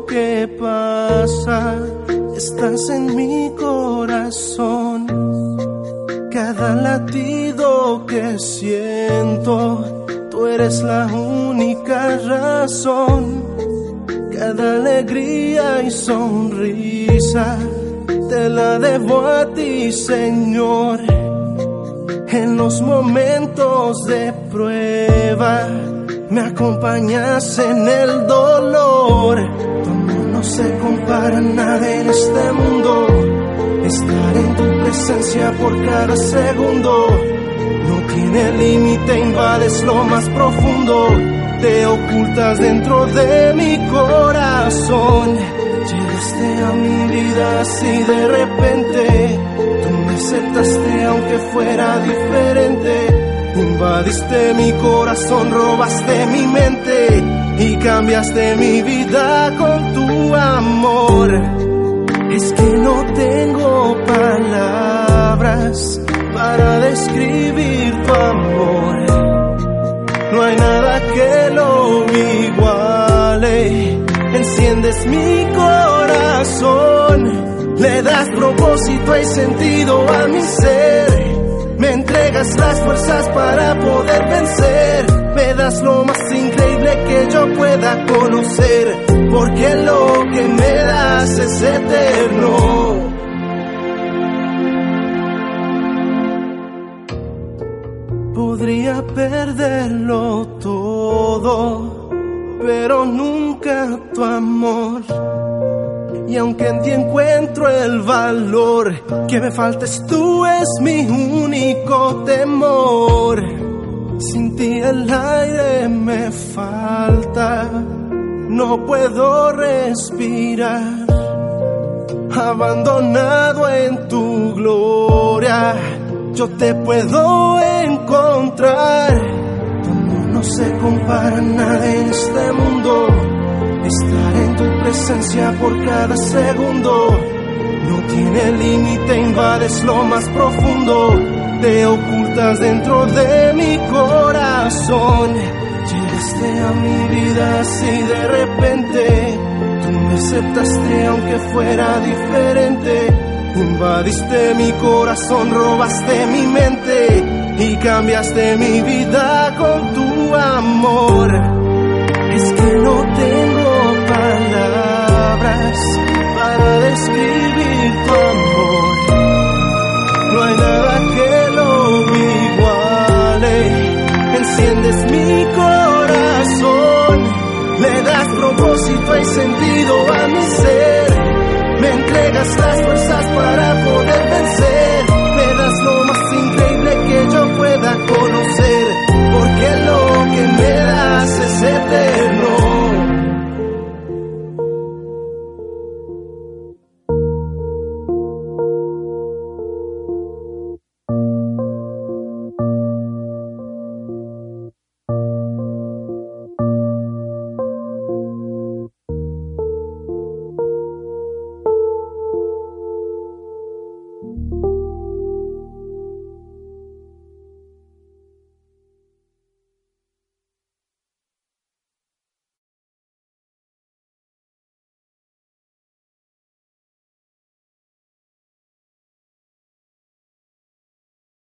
Que pasa, estás en mi corazón. Cada latido que siento, tú eres la única razón. Cada alegría y sonrisa, te la debo a ti, Señor. En los momentos de prueba me acompañas en el dolor. Tu amor no se compara a nada en este mundo. Estar en tu presencia por cada segundo no tiene límite, invades lo más profundo. Te ocultas dentro de mi corazón. Llegaste a mi vida así de repente. Tú me aceptaste aunque fuera diferente Invadiste mi corazón, robaste mi mente y cambiaste mi vida con tu amor. Es que no tengo palabras para describir tu amor. No hay nada que lo iguale. Enciendes mi corazón, le das propósito y sentido a mi ser me entregas las fuerzas para poder vencer. Me das lo más increíble que yo pueda conocer. Porque lo que me das es eterno. Podría perderlo todo, pero nunca tu amor y aunque en ti encuentro el valor, que me faltes tú es mi único temor. Sin ti el aire me falta, no puedo respirar. Abandonado en tu gloria, yo te puedo encontrar. Por cada segundo no tiene límite, invades lo más profundo, te ocultas dentro de mi corazón. Llegaste a mi vida así de repente, tú me aceptaste aunque fuera diferente. Invadiste mi corazón, robaste mi mente y cambiaste mi vida con tu amor. Es que no tengo